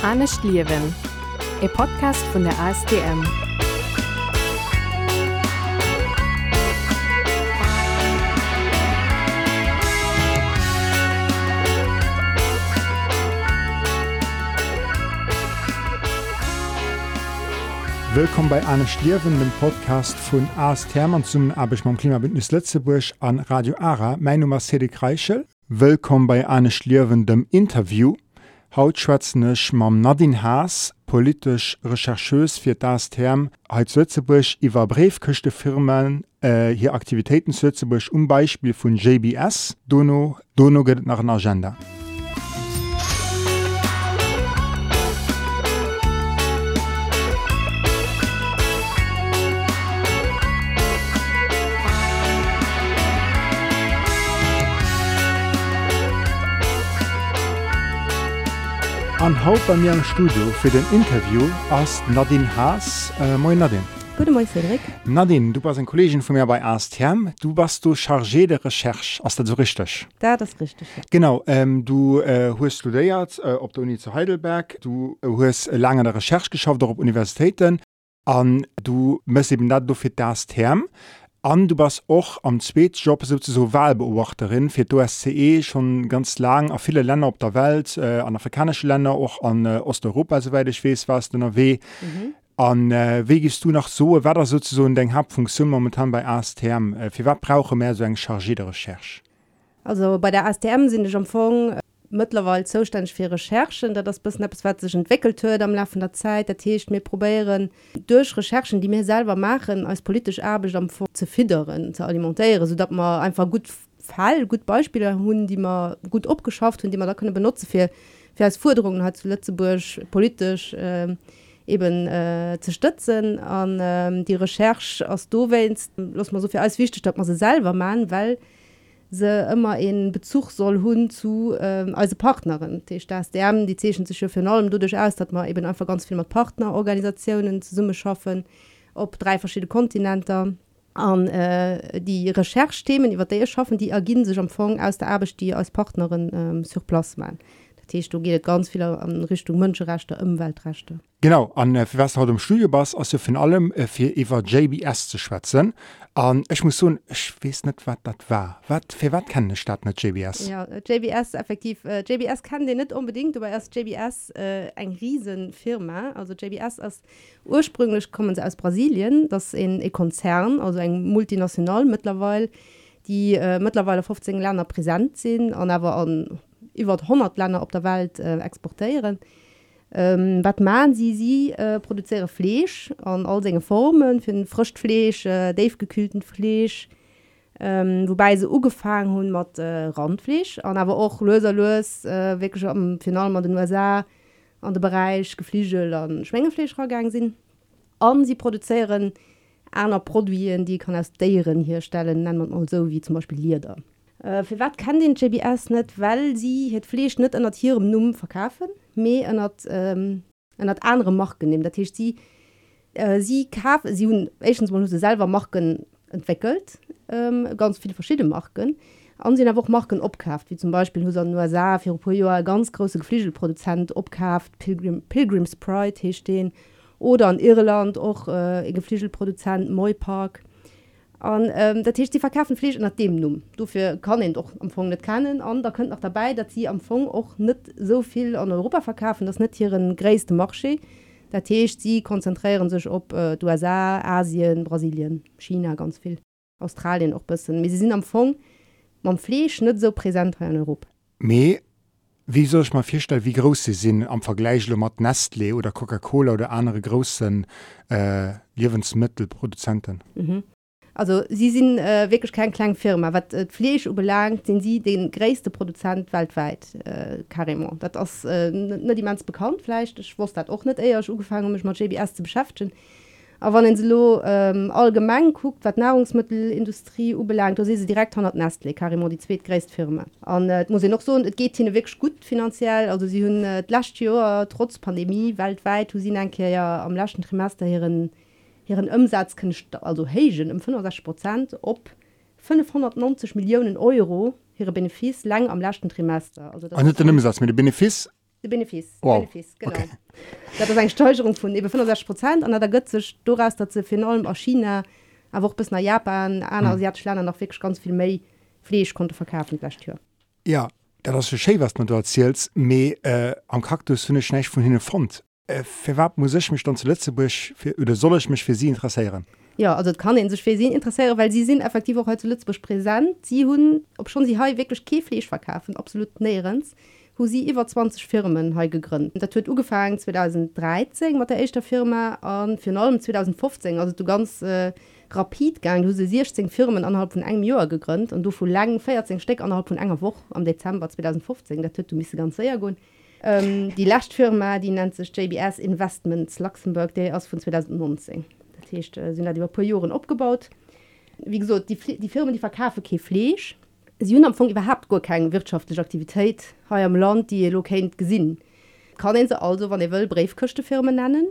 Anne Schliewen, e Podcast vun der ASDM. Willkommen bei Anne Schliewen, dem Podcast von ASTM zum Abisch mam Klimabündnis Lettzeburg an Radio Ara. Mein Name ist Cedric Reichel. Willkommen bei Anne Schliewen, dem Interview. Hautschwätznech mam Nadin Haas, polisch Rechercheus fir das Term als Sötzebusch iwwer Breefköchte Firmen äh, hier Aktivitäten Sötzebusch um Beispiel vun JBS, Dono, Dono gëtt nach n Agenda. An Haut bei mir im Studio für den Interview ass Nadine Haas äh, Moin Nadine. Guten Morgen, Cedric. Nadine, du warst ein Kollegin von mir bei ASTM. Du warst du Chargé de Recherche, ist das so richtig? Da, das ist richtig. Ja. Genau, ähm, du äh, hast studiert äh, auf der Uni zu Heidelberg. Du äh, hast lange eine Recherche geschafft auf Universitäten. Und du musst eben das für das Term. Und du warst auch am zweiten Job sozusagen Wahlbeobachterin für die OSCE schon ganz lang auf viele Länder auf der Welt, äh, an afrikanische Länder, auch an äh, Osteuropa, soweit ich weiß, warst du noch weh. Mhm. Und äh, wie gehst du noch so, was das sozusagen deine Hauptfunktion momentan bei ASTM? Äh, für was brauche mehr so eine chargierte Recherche? Also bei der ASTM sind ich am Anfang mittlerweile zuständig für Recherchen da das bis was sich entwickelt hört am Laufe der Zeit. Der Tisch mir probieren durch Recherchen die mir selber machen als politisch Arbeit am vor zu fidderen zu alimentäre so dass man einfach gut Fall gut Beispiele hun die man gut abgeschafft und die man da können benutzen für für als Forderungen hat zu Lützeburg politisch äh, eben äh, zu stützen. An ähm, die Recherche aus Dowens lass man so viel als wichtig dass man sie selber machen weil se immer en Bezug soll hun zu ähm, als Partnerin das der die zeschen sich für allem. Du aus dat man eben einfach ganz viel mit Partnerorganisationen zu summe schaffen op drei verschiedene Kontinente. An äh, die Recherchthemen über der schaffen die ergin sich am Fong aus der Arbeit die als Partnerin ähm, man Tisch, du geht ganz viel an Richtung Mönscherechte Umweltrechte. Genau an äh, was haut dem Studiobass also von allem äh, für Eva JBS zu schwätzen. An ich muss so ich weiß nicht was das war. Wat für was kann eine Stadt mit JBS ja, äh, JBS effektiv äh, JBS kann den nicht unbedingt aber erst JBS äh, ein Riesenfirma. Also JBS ist ursprünglich kommen sie aus Brasilien. Das in ein Konzern also ein multinational mittlerweile die äh, mittlerweile 15 Länder präsent sind. Und aber an über 100 Länder auf der Welt äh, exportieren. Ähm, wat man sie sie äh, produziere Fleisch an all senge Formen für den frischchtfleisch äh, Dave gekühlten Fleisch ähm, wobei sie ugefangen hun mat äh, Randfleisch an aber auch löser los äh, wirklich am final an den USA an den Bereich geflügel an Schwengefleischgang sind an sie produzieren einer Produien die kann aus deren herstellen nennt man so wie zum Beispiel Lieder. Äh, für wat kann den JBS net, weil sie het Fleisch net an Tierem Numm verkaufen, me an ähm, andere macht genehm. Dat heißt, sie äh, sie kaf, sie hun selber machen entwickelt ähm, ganz viele verschiedene machen sie auch machen opkauft wie zum Beispiel USA für Jahr ganz große Geflügelproduzent opkauft Pilgrim, Pilgrims Pride hier stehen oder an Irland auch äh, Geflügelproduzent Moipark an ähm, dat die verkaufen Fleisch nach dem Numm. Dufir kann ihn doch am Fong net kennen. An da könnt noch dabei dat sie am Fong auch net so viel an Europa verkaufen das net hier een gräste marché. Der Tisch sie konzentrieren sich op äh, USA Asien Brasilien China ganz viel Australien auch bis sie sind am Fong man Fleisch net so präsent in Europa. Me wie soll ich mal feststellen wie groß sie sind am Vergleich mat Nestle oder Coca-Cola oder andere großen äh, Lebensmittelproduzenten? Mhm. Also sie sind äh, wirklich kein kleine Firma. Was äh, Fleisch belangt, sind sie den größten Produzent weltweit, äh, carrément. Das ist äh, nicht jemand bekannt vielleicht. Ich wusste das auch nicht eher, ich angefangen mich mit JBS zu beschäftigen. Aber wenn so ähm, allgemein guckt, was Nahrungsmittelindustrie belangt, da sehen sie direkt 100 Nestle, carrément die zweitgrößte Firma. Und äh, muss ich noch sagen, es geht ihnen wirklich gut finanziell. Also sie haben äh, letztes Jahr, trotz Pandemie, weltweit, sie ja am letzten Trimester ihren ihren Umsatz können also hegen um 65 Prozent op 590 Millionen Euro ihre Benefis lang am letzten Trimester also Umsatz mit Benefis der Benefiz Wow. Benefiz, genau Okay. das ist eine Steuerung von eben 65 Prozent und da gibt es daraus dass sie für allem aus China aber auch bis nach Japan an Mhm. asiatische Länder noch wirklich ganz viel mehr Fleisch konnte verkaufen gleich hier Ja, das ist schön, was du da erzählst, aber äh, am Kaktus finde ich nicht von hinten Front. Äh, für was muss ich mich dann zu Lützeburg, für, oder soll ich mich für sie interessieren? Ja, also das kann ihn sich für sie interessieren, weil sie sind effektiv auch heute zu Lützburg präsent. Sie haben, ob schon sie wirklich kein Fleisch verkaufen, absolut nirgends, wo sie über 20 Firmen heute gegründet. Das wird angefangen 2013 mit der ersten Firma und für allem 2015, also du ganz äh, gegangen. Du hast 16 Firmen innerhalb von einem Jahr gegründet und du von langen 14 Stück innerhalb von einer Woche am Dezember 2015. Das wird du müsste ganz sehr gehen. Ähm, die letzte Firma, die nennt sich JBS Investments Luxemburg, die ist von 2019. Das heißt, äh, sind da über paar Jahre abgebaut. Wie gesagt, die, die Firmen, die verkaufen kein Fleisch. Sie haben am Anfang überhaupt gar keine wirtschaftliche Aktivität hier im Land, die ihr kennt, gesehen. Kann sie also, wenn ihr wollt, Briefkostenfirmen nennen.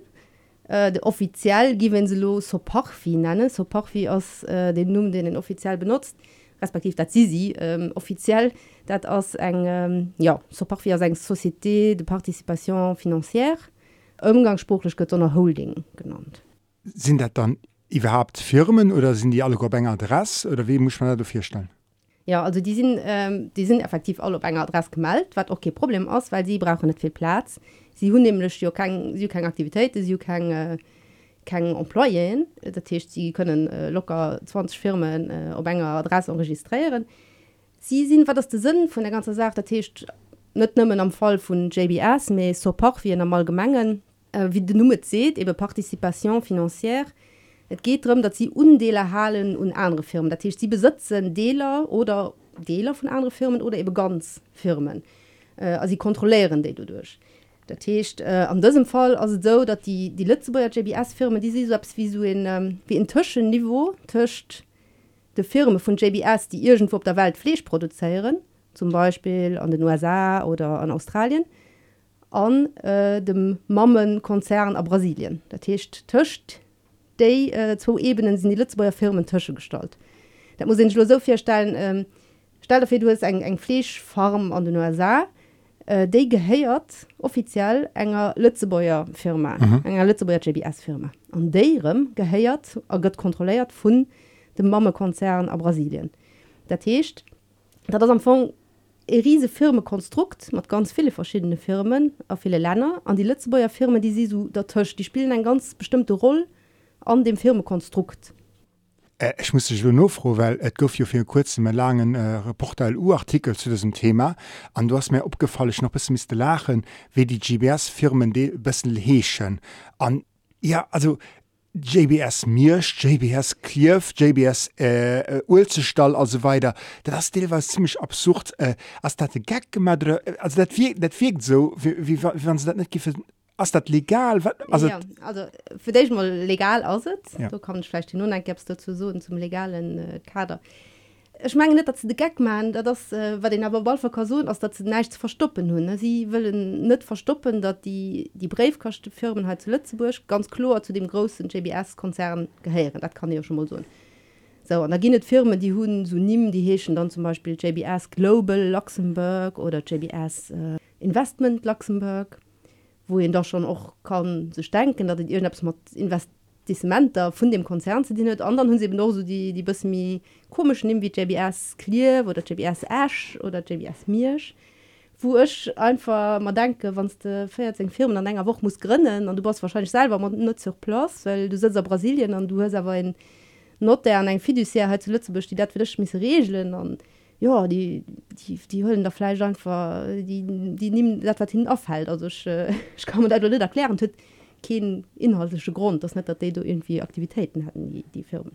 Äh, offiziell geben sie lo Soparfi nennen. Soparfi ist äh, den Namen, den offiziell benutzt, respektiv dat sie sie ähm, offiziell dat ass eng ähm, ja so par wie seg Société de Partizipation financière umgangssprachlich gëtt onnner Holding genannt. Sind dat dann überhaupt Firmen oder sind die alle Gobenger Adress oder wie muss man dafür stellen? Ja, also die sind ähm, die sind effektiv alle op enger Adress gemalt, wat okay Problem aus, weil sie brauchen net viel Platz. Sie hun nämlich kein, sie kein Aktivität, sie kein äh, kein Emploien der Tisch sie können äh, locker 20 Firmen äh, op enger Adresse registrieren. Sie sind war das der Sinn von der ganze Sache der Tisch net nimmen am Fall von JBS me support wie normal gemengen äh, wie du nummer seht eben Partizipation financière. Et geht darum dass sie undeler halen und andere Firmen. Der Tisch sie besitzen Deler oder Deler von anderen Firmen oder eben ganz Firmen. Äh, sie kontrollieren die du durch Das heißt, äh, an diesem Fall ist es so, dass die, die Lützeburger JBS-Firmen, die sind so wie so ein, ähm, wie ein Zwischenniveau zwischen den Firmen von JBS, die irgendwo auf der Welt Fleisch produzieren, zum Beispiel an den USA oder an Australien, an äh, dem Mammenkonzern in Brasilien. Das heißt, zwischen die äh, zwei Ebenen sind die Lützburger Firmen Tische gestaltet. Da muss ich so vorstellen, ähm, stell dir vor, du hast eine ein Fleischfarm an den USA, äh, déi gehéiert offiziell enger Lützebauer Firma mhm. enger Lützebauer JBS Firma. An déirem gehéiert a gëtt kontroléiert vun dem Mammekonzern a Brasilien. Dat teescht dat ass am Fong e riese Firmekonstrukt mat ganz viele verschiedene Firmen a viele Länder an die Lützebauer Firmen, die sie so der Tisch, die spielen ein ganz bestimmte Rolle an dem Firmekonstrukt. Äh, ich muss dich nur froh, weil et gouf jo fir kurzen me langen äh, Reportal UArtikel zu diesem Thema an du hast mir opgefallen ich noch bis mis lachen, wie die GBS-Firmen de bessen heechen an ja also JBS Mirsch, JBS Klif, JBS äh, Ulzestall also weiter. Das Deel war ziemlich absurd äh, as dat de Gag gemacht also dat wirkt, dat wirkt so wie, wie, wie wann se dat net giffen ass dat legal? Also, ja, also für dich mal legal aus ja. du kommt vielleicht nun gäbst dazu so zum legalen äh, Kader. Ich meine nicht dass sie gag man das äh, war den aber wohl verkaun aus dazu nichts verstoppen hun sie wollen nicht verstoppen dass die die Brevkaste Firmen halt zu Lützeburg ganz klar zu dem großen JBS Konzern geheieren das kann ja schon mal so. So und da gehen Firmen die hun so nehmen die heschen dann zum Beispiel JBS Global Luxemburg oder JBS äh, Investment Luxemburg wo ihn doch schon auch kann sich denken dass irgendwas Investimenter von dem Konzern zu dienen. Anderen hun sie eben so die die bis mir komisch nehmen wie JBS clear oder JBS Ash oder JBS Mirsch wo ich einfach mal denke wann du 14 Firmen an länger Woche muss gründen und du brauchst wahrscheinlich selber man nicht zur Platz weil du sitzt in Brasilien und du hast aber in Not der an eng Fiduciär zu Lützeburg die dat für dich miss regeln und ja die die die höllen der Fleisch einfach die die nehmen das was hin aufhält also ich, äh, ich kann mir das nicht erklären. Tut kein inhaltlicher Grund. Das nicht dass die da irgendwie Aktivitäten hatten die die Firmen.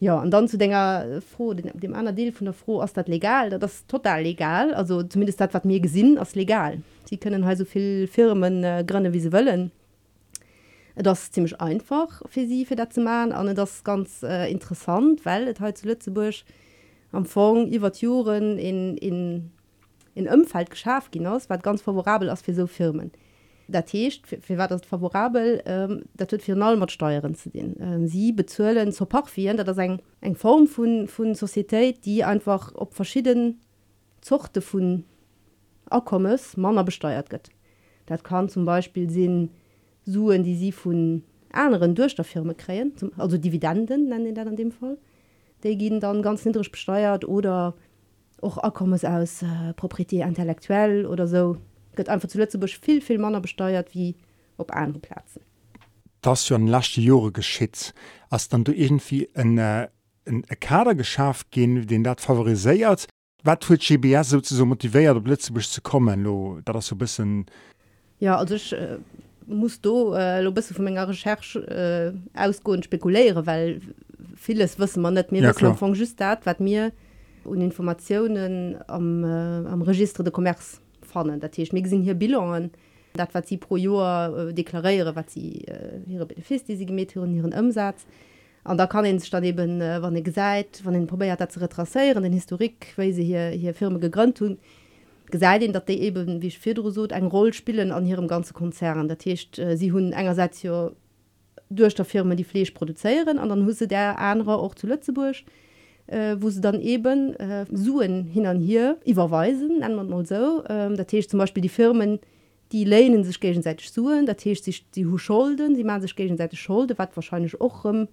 Ja und dann zu denker froh dem, dem anderen Deal von der froh ist das legal? Das ist total legal. Also zumindest das was mir gesinn ist legal. Sie können halt so viel Firmen äh, gründen wie sie wollen. Das ist ziemlich einfach für sie für das zu machen. Und das ist ganz äh, interessant weil es halt zu Lützeburg am Fong über Juren in, in, in Umfeld geschafft hinaus war ganz favorabel als für so Firmen. Dat für, für war das favorabel ähm, dat wird für null Steuern zu den ähm, sie bezahlen zur Parkfien das ein eng Form von von Societät die einfach op verschiedenen Zuchte von Akkommes Manner besteuert wird das kann zum Beispiel sinn suen die sie von anderen Durchstofffirme kreen also Dividenden nennen dann an dem Fall die gehen dann ganz hinterisch besteuert oder auch Akkommen aus äh, Proprietät intellektuell oder so. Wird einfach zu Lützeburg viel viel Mann besteuert wie op andere Plätzen. Das ja lachte Jore geschitzt als dann du irgendwie ein, äh, ein Kader geschafft gehen den dat favorisiert wat tut GBS so motiviert op Lützeburg zu kommen? Lo da das so bisschen ja also ich äh, muss du äh, lo bist von meiner Recherche äh, ausgo spekuläre weil vieles wissen man nicht mir ja, von just dat wat mir und Informationen am, äh, am Register de Commerz fannen Dat mir sinn hier Billungen dat wat sie pro Joer äh, deklariere wat sie äh, ihre fest die sie gemet hun ihren Umsatz. An da kann statt eben äh, wann ik seit wann den probiert dat ze retraieren den historik weil sie hier hier Firma gegrünnt hun gesagt ihnen dat die eben wie Fidrosot ein roll spielen an ihrem ganze Konzern. Der Tisch äh, sie hun engerseits hier durch der Firma die Fleisch produzieren an dann husse der andere auch zu Lützeburg äh, wo sie dann eben äh, suen hin an hier überweisen nennt man mal so. Ähm, Tisch zum Beispiel die Firmen die lehnen sich gegenseitig suen Tisch sich die Hu schulden sie man sich gegenseitig schulde wat wahrscheinlich auch ähm,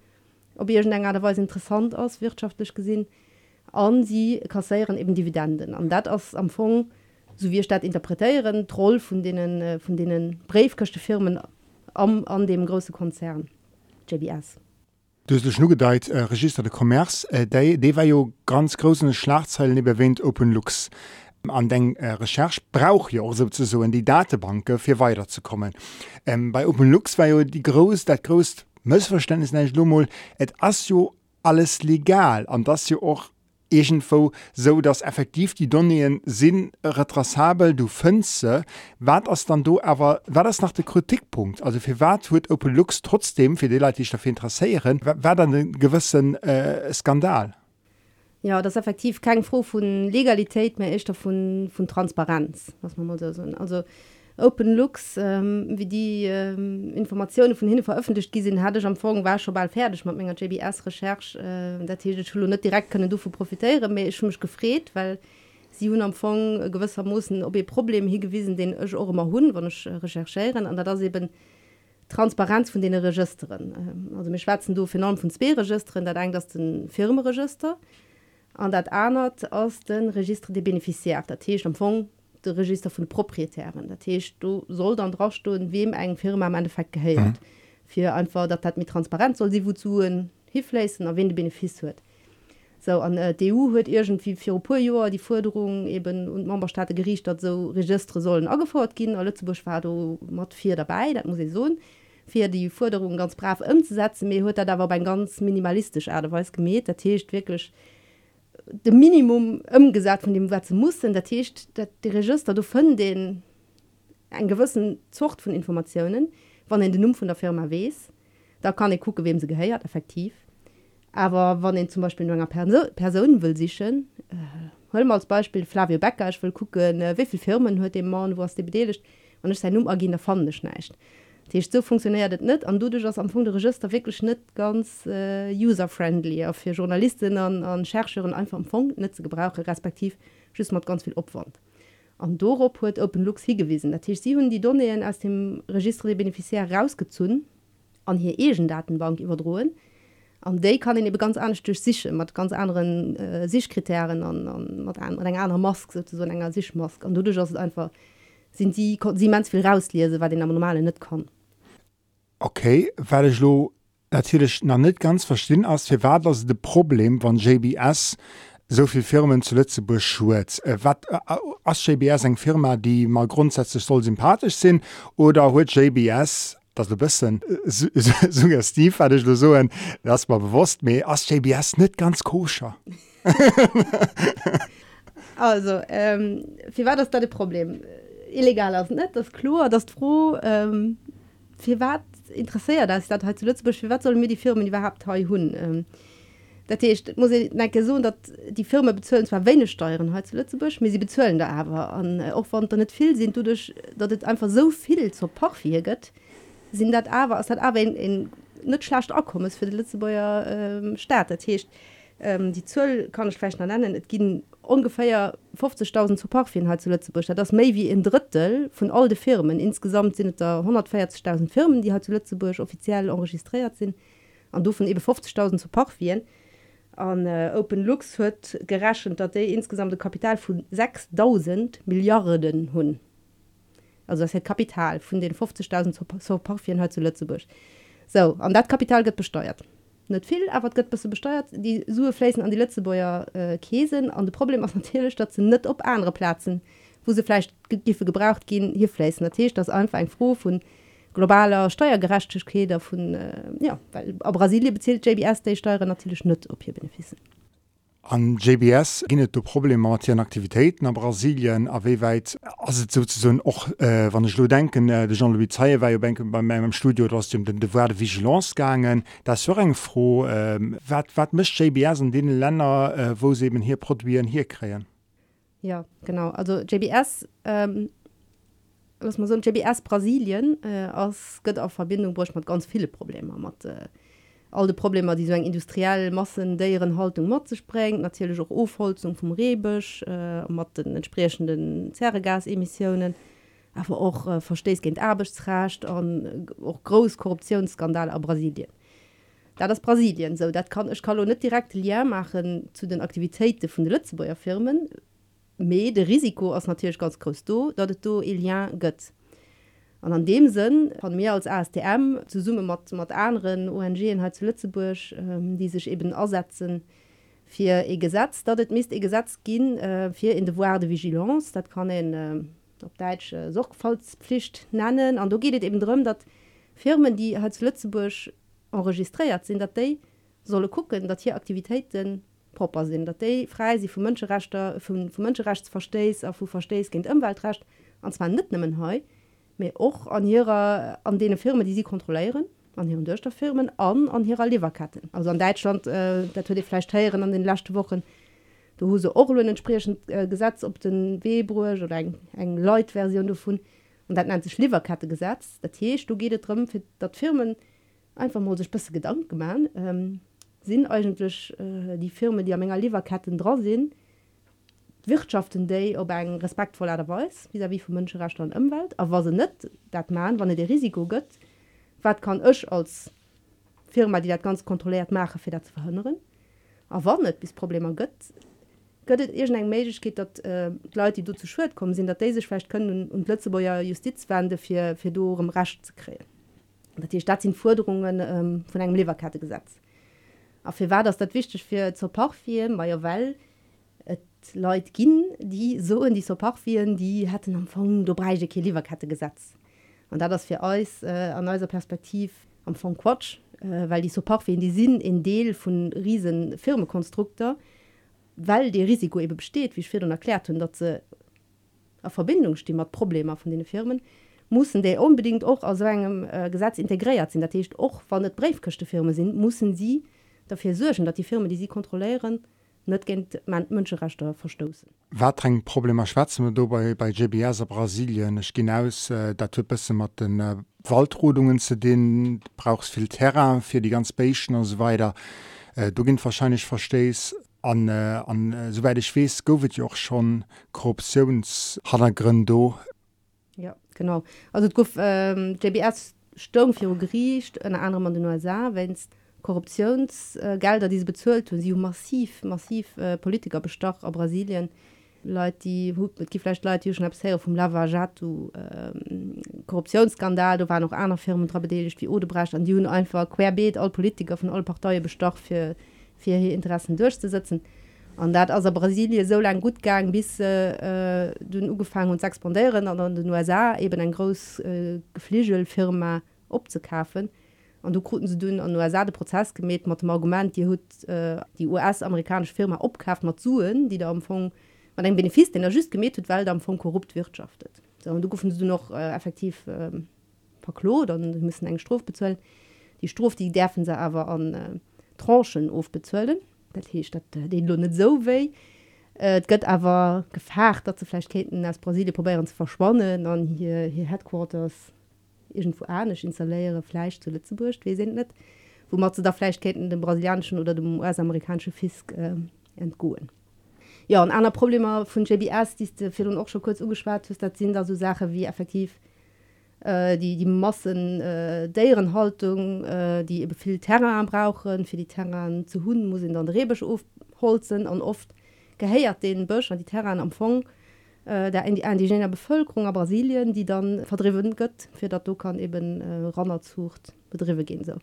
ob ihr schon engerweise interessant aus wirtschaftlich gesehen an sie kassieren eben Dividenden. An dat aus am Fong so wie statt interpretieren troll von denen äh, von denen Firmen am, an dem große Konzern JBS. Du hast nur gedeiht äh, Register de Commerce äh, de war jo ganz großen Schlagzeilen überwinnt Open Lux an den äh, Recherch brauch ja auch so in die Datenbanke für weiterzukommen. Ähm, bei Open Lux war ja die groß dat groß Missverständnis nicht Lummel et as alles legal an das ja auch egentwo so dats effektiv die Donien sinn retrasabel du fënze wat ass dann do awer war das nach de Kritikpunkt? Also fir wat huet Opel Lux trotzdem fir deläitlich dafür interesseieren war dann den gewissen äh, Skandal. Ja, das effektiv kein froh von Legalität mehr ist davon von Transparenz was man so also Open Looks ähm, wie die ähm, Informationen von hin veröffentlicht gesehen hatte ich am Morgen war schon bald fertig mit meiner JBS Recherch äh, der Schule nicht direkt können du profitieren mir ich mich gefreht weil sie hun am Fong gewisser mussssen ob ihr Problem hier gewesen den ich auch immer hun wann ich recherchieren an das eben Transparenz von den Registeren also mir schwarzen du enorm von zwei Registeren da denkt das den Firmenregister an dat anert aus den Register die beneficiert der Tisch am Fong de Register von proprietären. Dat heißt, du soll dann draufstunden wem eng Firma am Endeffekt gehält. Mhm. für einfach dat hat mit transparent soll sie wozu hifleessen erwen de benefic huet so an äh, DU huet irgendwie vier pro Joer die Forderung eben und Mambastaate gericht dat so Registre sollen afordert gin alle zu beschwar mat vier dabei dat muss so fir die Forderung ganz brav umzusetzen mir huet er da war beim ganz minimalistisch Erdeweis gemäht. Der Techt wirklich de Minimum ëmgesagt von dem wat ze muss der Techt dat de Register du vun den en gewissen Zucht von Informationen wann en den Numm von der Firma wees. Da kann ich gucke wem se geheiert effektiv. Aber wann den zum Beispiel enger Person, Person will sichchen äh, als Beispiel Flavio Becker ich will gucken äh, wieviel Firmen huet dem Mann was de bedeligt und ich sein Nummgin der Pfande schneicht so funktioniert net an du dich am Fund Register wirklich net ganz äh, userfriendly für Journalistinnen an, an Schercheren einfach am Fond net zu gebrauche respektiv mat ganz viel opwand. An Dorop huet Open Lux hingewiesen, dat sie hun die Donneien aus dem Register der Beneficiär rausgezun an hier egen Datenbank überdrohen. An de kann den ganz anders durch sich mat ganz anderen äh, Sichkriterien an, an, an, an einer Mask so enger Sichmask. Und du einfach sind sie sie mans viel rauslese, weil den am normale net kann. okay weil ich lo natürlich noch nicht ganz verstehen als wir war das de Problem von JBS soviel Firmen zu Lützeburg Schwez äh, wat äh, as JBS eng Firma die mal grundsätzlich soll sympathisch sind oder huet JBS dass du bist suggestiv hatte ich so das mal bewusst mir as JBS nicht ganz koscher. also ähm, wie war das da de Problem? illegal ass net das klo dat froh ähm, fir wat interessiert dass dat zu Lützburg wat soll mir die Firmen überhaupt he hun ähm, Dat heißt, muss so dat die Firma bezöllen zwar wenn Steuern he zu Lützeburg mir sie bezöllen da aber. An auch wann da net viel sind du durch dat het einfach so viel zur Pachfir gött sind dat aber aus dat aber in, in net schlacht akommes für die Lützeburger ähm, staat dat hecht heißt, ähm, die Zoll kann ich vielleicht noch nennen. Es gehen ungefähr 50.000 zu Parfien halt zu Lützeburg. Das may wie ein Drittel von all die Firmen. Insgesamt sind da 140.000 Firmen die zu Lützeburg offiziell enregistriert sind. Und du von eben 50.000 zu Parfien an äh, Open Lux geraschen dass der insgesamte Kapital von 6.000 Milliarden hun also das Kapital von den 50.000 zu, Parfien zu Lützeburg. So an das Kapital wird besteuert net viel aber gött bist besteuert. Die Sue flessen an die letzte Bäuer äh, Käsen. An de Problem aus natürlich dat ze net op andere Platzen wo sie vielleicht giffe gebraucht gehen hier flessen natürlich das einfach ein froh von globaler Steuergerechtigkeit von äh, ja weil Brasilien bezielt JBS die Steuern natürlich net op hier benefissen An JBS ginnet du Problem matieren Aktivitäten a Brasilien aéiweit as och äh, wann lo denken äh, de Jean-Louis Zeie wari benken bei meinem Studio dats dem den dewer Vigilanz gangen, dat so eng froh äh, wat, wat mischt JBS in denen Länder äh, wo se hier produzieren hier kreen. Ja genau also JBS ähm was man so GBS Brasilien äh, ass gëtt a Verbindung boch mat ganz viele Probleme mat äh, all de Probleme die so eng industriell Massen deieren Haltung mat ze spreng, natürlich auch Ofholzung vom Rebech, äh, mat den entsprechenden Zerregasemissionen aber auch äh, verstesgent Abbesracht an auch groß Korruptionsskandal a Brasilien. Da das Brasilien so dat kann ich kann net direkt leer machen zu den Aktivitäten von den Lützebauer Firmen me de Risiko as natürlich ganz groß do dat du Ilian gött an an dem Sinn von mir als ASTM zu Summe mat mat anderen ONG halt zu Lützeburg ähm, die sich eben ersetzen fir e Gesetz. Dat et mist e Gesetz gin äh, fir in de voir de Vigilance. Dat kann en äh, op Deitsch äh, Sorgfaltspflicht nennen. An du gehtt eben drum dat Firmen die als Lützeburg enregistriert sind dat déi solle gucken dat hier Aktivitäten proper sind. Dat déi frei sie vu Mënscherechter vu Mënscherechts verstees a vu verstees kind ëmweltrecht an zwar net nimmen heu mir auch an ihrer an denen Firmen die sie kontrollieren an ihren Durchstofffirmen an an ihrer Leverkatten also an Deutschland äh, der die Fleischtieren an den letzten Wochen. Du hose auch entsprechend äh, Gesetz ob den Webruch oder eng eng Leutversion davon. Und dann nennt sich Leverkatte Gesetz das heißt, du geht darum für dat Firmen einfach muss ich besser Gedanken machen ähm, sind eigentlich äh, die Firmen die am Menge Leverkatten dran sind die Wirtschaften déi op eng respektvoller Weis wie wie vu Mënscherecht an ëmwelt, a was se net dat man wann de Risiko gëtt, wat kann ech als Firma, die dat ganz kontrolliert mache fir dat ze verhënneren. a wann net bis Problem gëtt gëtt egent eng méigich geht dat äh, Leute, die du zu schuld kommen sind dat dé sechflecht können und Lützeburger Justizwende fir fir dorem racht ze kreen. Dat die Stadt sind Forderungen ähm, vun engem Leverkarte gesetz A fir war das dat wichtig fir zur Porfir, Meier Well, Leute ginn die so in die Sopachfien die hätten am Fong do breige Keliverkette gesetzt. Und da das für euch äh, an neuer Perspektiv am Fong Quatsch äh, weil die Sopachfien die sind in Deel von riesen Firmenkonstruktor weil die Risiko eben besteht wie schwer erklärt und dass sie Verbindung stimmt Probleme von den Firmen müssen der unbedingt auch aus einem äh, Gesetz integriert sind. Das heißt, auch von der Briefköchte Firmen sind müssen sie dafür sorgen dass die Firmen die sie kontrollieren die net gent man Mënscherechter verstoßen. Wat eng Problem Schweze do bei, bei GBS a Brasilien Ech hinaus äh, dat bisse mat den äh, Waldrodungen ze den brauchs viel Terra fir die ganz Bechen und so weiter. Äh, du ginnt wahrscheinlich verstest an, äh, an äh, soweit ich wees gowet joch schon Korruptionshannergründo. Ja genau also gouf ähm, GBS Sturmfir Griecht en andere man den USA wennst Korruptionsgelder äh, die bezöllt und sie massiv massiv äh, Politiker bestach a Brasilien Leute die vielleicht Leute schon her vom Lavajatu ähm, Korruptionsskandal da war noch einer Firmen trabedelisch wie Odebrecht an die einfach querbeet all Politiker von all Parteien bestach für für hier Interessen durchzusetzen an dat also Brasilien so lang gut gegangen bis äh, dun ugefangen und expandieren an den USA eben ein groß äh, Geflügelfirma opzekafen an du kruten se dünn an USAdeprozess gemet mat dem Argument die hut äh, die US-amerikasch Firma opkaft mat suen, die der amfang man eng Benefis den er just gemet huet, weil der am vu korrupt wirtschaftet. So, und du guffen du noch äh, effektiv äh, verklo, dann müssen eng Strof bezzuelen. Die Strof die derfen se awer an äh, Tranchen ofbezuelen. Dat hecht dat äh, den lo net so wei. Et gëtt awer gefaart, dat ze Flechketen aus Brasilien probieren ze verschwannen an hier hier Headquarters irgendwo anisch installiere Fleisch zu Lützeburg wir sind nicht wo man da Fleischketten dem brasilianischen oder dem US-amerikanischen Fisk äh, entgoen. Ja, ein anderes Problem von JBS, die für auch schon kurz umgespart ist, das sind da so Sachen wie effektiv äh, die, die Massen äh, deren Haltung, äh, die eben viel Terrain brauchen, für die Terrain zu hunden, muss in dann Rebisch aufholzen und oft geheiert den Bösch an die Terrain Fong äh, der in die indigene Bevölkerung a Brasilien, die dann verdriven gött, fir dat du kann eben äh, Rannerzucht bedrive gehen so.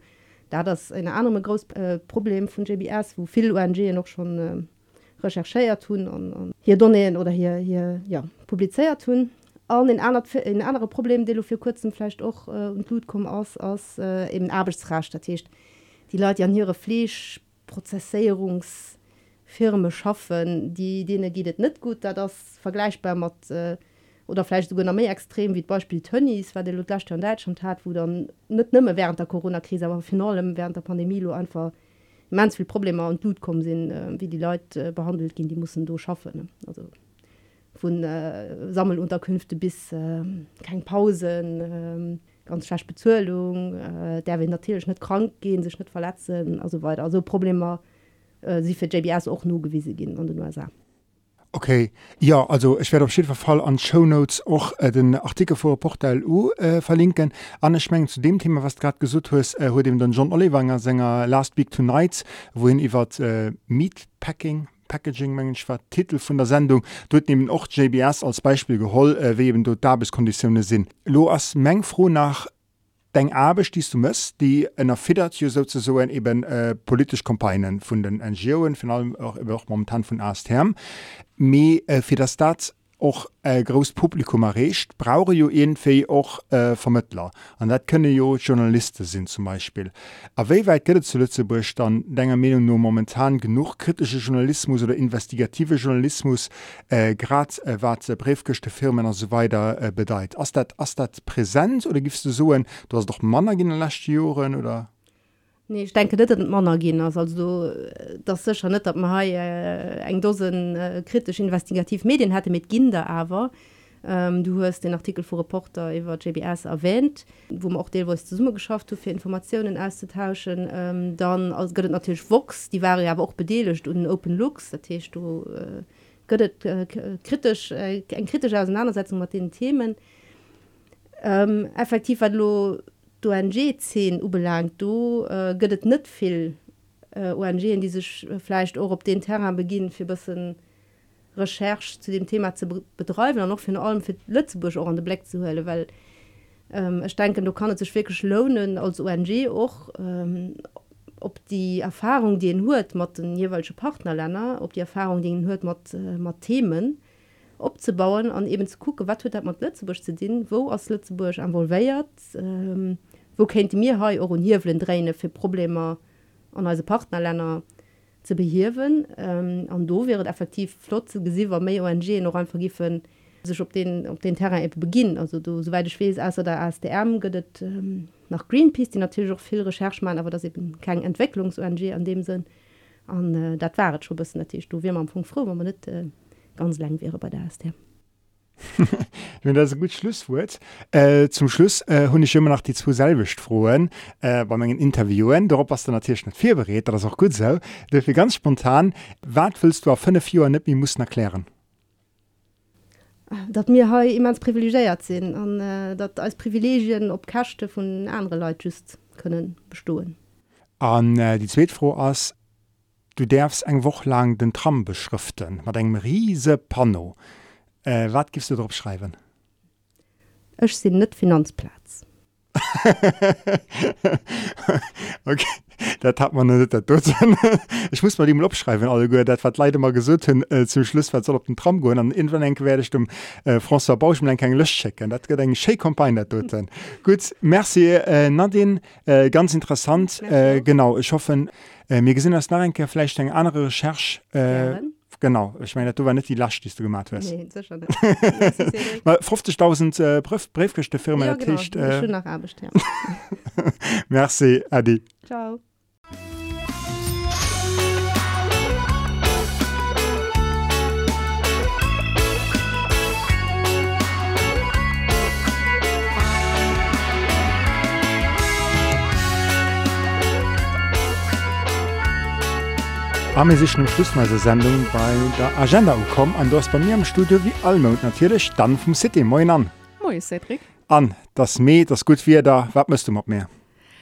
Da das ein andere groß äh, Problem von JBS, wo viel ONG noch schon äh, rechercheiert tun und hier donnieren oder hier hier ja publizeiert tun. Und in in andere Problem, die du für kurzem vielleicht auch äh, und Blut kommen aus aus äh, eben Arbeitsrasch die Leute an ihre Fleischprozessierungs Firme schaffen, die denen geht nicht gut, da das vergleichbar mit, äh, oder vielleicht sogar noch mehr extrem wie Beispiel Tönnies, weil der Luther in Deutschland hat, wo dann nicht nimmer während der Corona-Krise, aber final während der Pandemie einfach ganz viele Probleme und Blut kommen sind, äh, wie die Leute äh, behandelt gehen, die müssen do schaffen. Ne? Also von äh, Sammelunterkünfte bis äh, keine Pausen, äh, ganz schlecht Bezahlung, äh, der will natürlich nicht krank gehen, sich nicht verletzen, also weiter. Also Probleme, äh, sie für JBS auch nur gewisse gehen an den USA. Okay, ja, also ich werde auf jeden Fall an Show Notes auch äh, den Artikel vor Portal U äh, verlinken. Anschmengen zu dem Thema, was gerade gesagt hast, äh, heute den John Olivanger Sänger Last Week Tonight, wohin über äh, Meatpacking, Packaging mensch war Titel von der Sendung dort nehmen auch JBS als Beispiel geholl äh, eben dort Dabeskonditionen sind. Lo as Meng froh nach deng Abbeg die du mess, die ennner fiddert jo sozusagen eben äh, politisch Kompagnen vun den NGOen, von allem auch, auch momentan vun Astherm, me äh, fir der Staat och äh, gros Publikum errecht, brauche jo enéi och äh, Vermëttler. an dat kënne jo Journalisten sinn zum Beispiel. Aéi weit gëtt zu Lützeburg dann denger Meinung no momentan genug kritische Journalismus oder investigative Journalismus äh, grad äh, wat ze äh, briefgechte Firmen as so weiter äh, bedeit. ass dat ass dat Präsenz oder gifst du soen, du hast doch Manner ginnne lacht Joren oder? Nee, ich denke dat Manner gin ass also dat secher net dat ma ha äh, eng dosen äh, kritisch investigativ Medien hätte mit Kinder awer. Ähm, du hast den Artikel vor Reporter iwwer JBS erwähnt, wo man auch de wo zu Summe geschafft fir Informationen auszutauschen, ähm, dann als gëtt natürlich Vox, die waren ja aber auch bedelecht und Open Lux dat du äh, gëtt äh, kritisch äh, eng kritische Auseinandersetzung mat den Themen. Ähm, effektiv hat lo du ONG 10 ubelangt du äh, gëtt net viel äh, ONG in diese Fleisch auch op den Terra beginnen für bisschen Recherch zu dem Thema zu betreiben noch für allem für Lützeburg auch an den Black zu hölle weil ähm, ich denke du kannst sich wirklich lohnen als ONG auch ähm, ob die Erfahrung die hört mit den jeweils Partnerländer ob die Erfahrung die hört mit, äh, mit Themen abzubauen an eben zu gucken was wird man Lützeburg zu dienen wo aus Lützeburg involviert ähm, wo kennt mir ha euren hiwelen Dräne fir Probleme an als Partnerländer zu behirwen ähm, an do wäret effektiv flott ze gesiwer méi ONG noch ein vergiffen sech op den op den Terra e beginn also du soweit schwes as der as der Äm gëtt ähm, nach Greenpeace die natürlich auch viel Recherch man aber das eben kein Entwicklungs ONG an dem Sinn an äh, dat waret schon bis natürlich du wie man Punkt froh wenn man net äh, ganz lang wäre bei der erste. Ja. Wenn das gut Schlusswort. Äh, zum Schluss äh, hun ich immer nach die zwei selwicht frohen äh, bei meinen Interviewen. Darauf was du natürlich nicht viel berät das auch gut so. Dafür ganz spontan was willst du auf fünf vier nicht muss erklären? Dat mir ha immers privilegiert sinn an äh, dat als Privilegien op kachte vun andere Leute just können bestohlen. An äh, die Zzweetfro ass du derfst eng woch lang den Tram beschriften, mat eng riese Panno. Äh, wat gibst du drauf schreiben? Ech sinn net Finanzplatz. okay. Dat hat man net dat Ich muss mal dem opschreiben alle go dat wat leider mal gesot hin äh, zum Schluss wat soll op den Tram an Inwer enke werde ich dem äh, François Bauch eng Lch checken. Dat eng Schekomagne dat dot. Gut Merci äh, Nadine äh, ganz interessant äh, genau ich hoffe äh, mir gesinn as Narenke flecht eng andere Recherch. Äh, ja, genau. Ich meine du war nicht die Last die du gemacht hast. Nee, 50.000 äh, Briefgechte Firma ja, genau, Tisch, äh, nach Abend, ja. Merci Adi. Ciao Am sich im Schluss meiner Sendung bei der Agenda gekommen und du hast bei mir im Studio wie Almond natürlich dann vom City. Moin an. Moin, Cedric. An, das Mee, das gut wie da, was müsst du mit mir?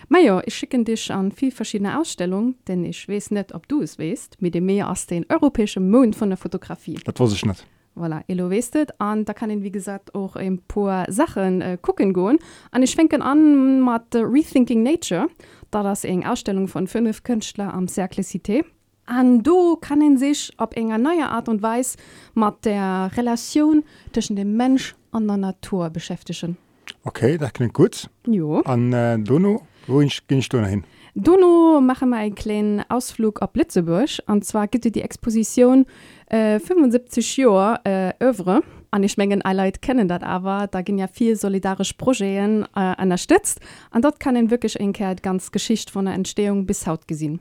Maja, ich schicke dich an viele verschiedene Ausstellungen, denn ich weiß nicht, ob du es weißt, mit dem Meer aus den europäischen Mond von der Fotografie. Das weiß ich nicht. Voilà, ihr wisst es. Und da kann ich, wie gesagt, auch ein paar Sachen äh, gucken gehen. Und ich fange an mit Rethinking Nature. Da das eine Ausstellung von fünf Künstlern am Cercle Cité. Und du kann sich auf eine neue Art und Weise mit der Relation zwischen dem Mensch und der Natur beschäftigen. Okay, das klingt gut. Jo. An äh, Dono, wo gehe ich da hin? Dono machen wir einen kleinen Ausflug auf Lützeburg. Und zwar gibt es die Exposition äh, 75 Jahre äh, Övre. Und ich meine, alle Leute kennen das aber. Da gehen ja viele solidarische Projekte äh, unterstützt. Und dort kann man wirklich eine ganz Geschichte von der Entstehung bis heute gesehen.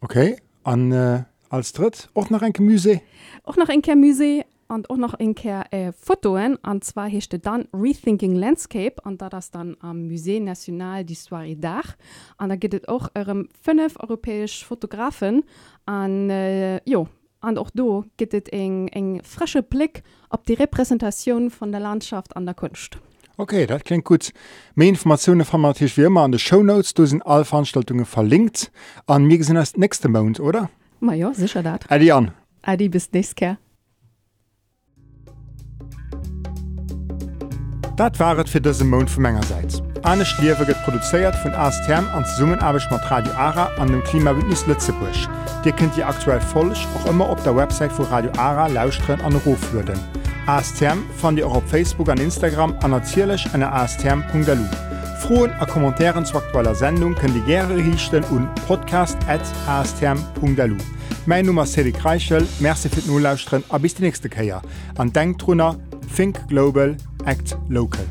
Okay, an äh, als dritt auch noch ein Gemüse. Auch noch ein Gemüse und auch noch ein äh, Fotoen. Und zwar heißt es dann Rethinking Landscape. Und da das dann am Musée National d'Histoire d'Art. Und da gibt es auch ähm, fünf europäische Fotografen. Und äh, ja, und auch da gibt es einen frischen Blick auf die Repräsentation von der Landschaft an der Kunst. Okay, das klingt gut. Mehr Informationen findet man natürlich wie immer an den Show Notes. Da sind alle Veranstaltungen verlinkt. Und wir sehen uns nächsten Monat, oder? Ma ja, sicher das. Adi an. Adi, bis nächstes Jahr. Das war es für diesen Monat von meiner Seite. Anne Schliewe wird produziert von ASTM an Zusammenarbeit mit Radio ARA an dem Klimabündnis Lützeburg. Dir könnt ihr aktuell voll auch immer auf der Website von Radio ARA lauschen und rufen. ASTM fan Di euro Facebook an Instagram anzielech an ASTM.lu. Froen a Kommentaren zu aktueller Sendung kën Di Gerre hichten un Podcast@astm.lu. Mein Nummer Sedi Kreichel, Merzi fir Nolauusren a bis die nächste Käier. An Denktrunner, Think Global, Act Local.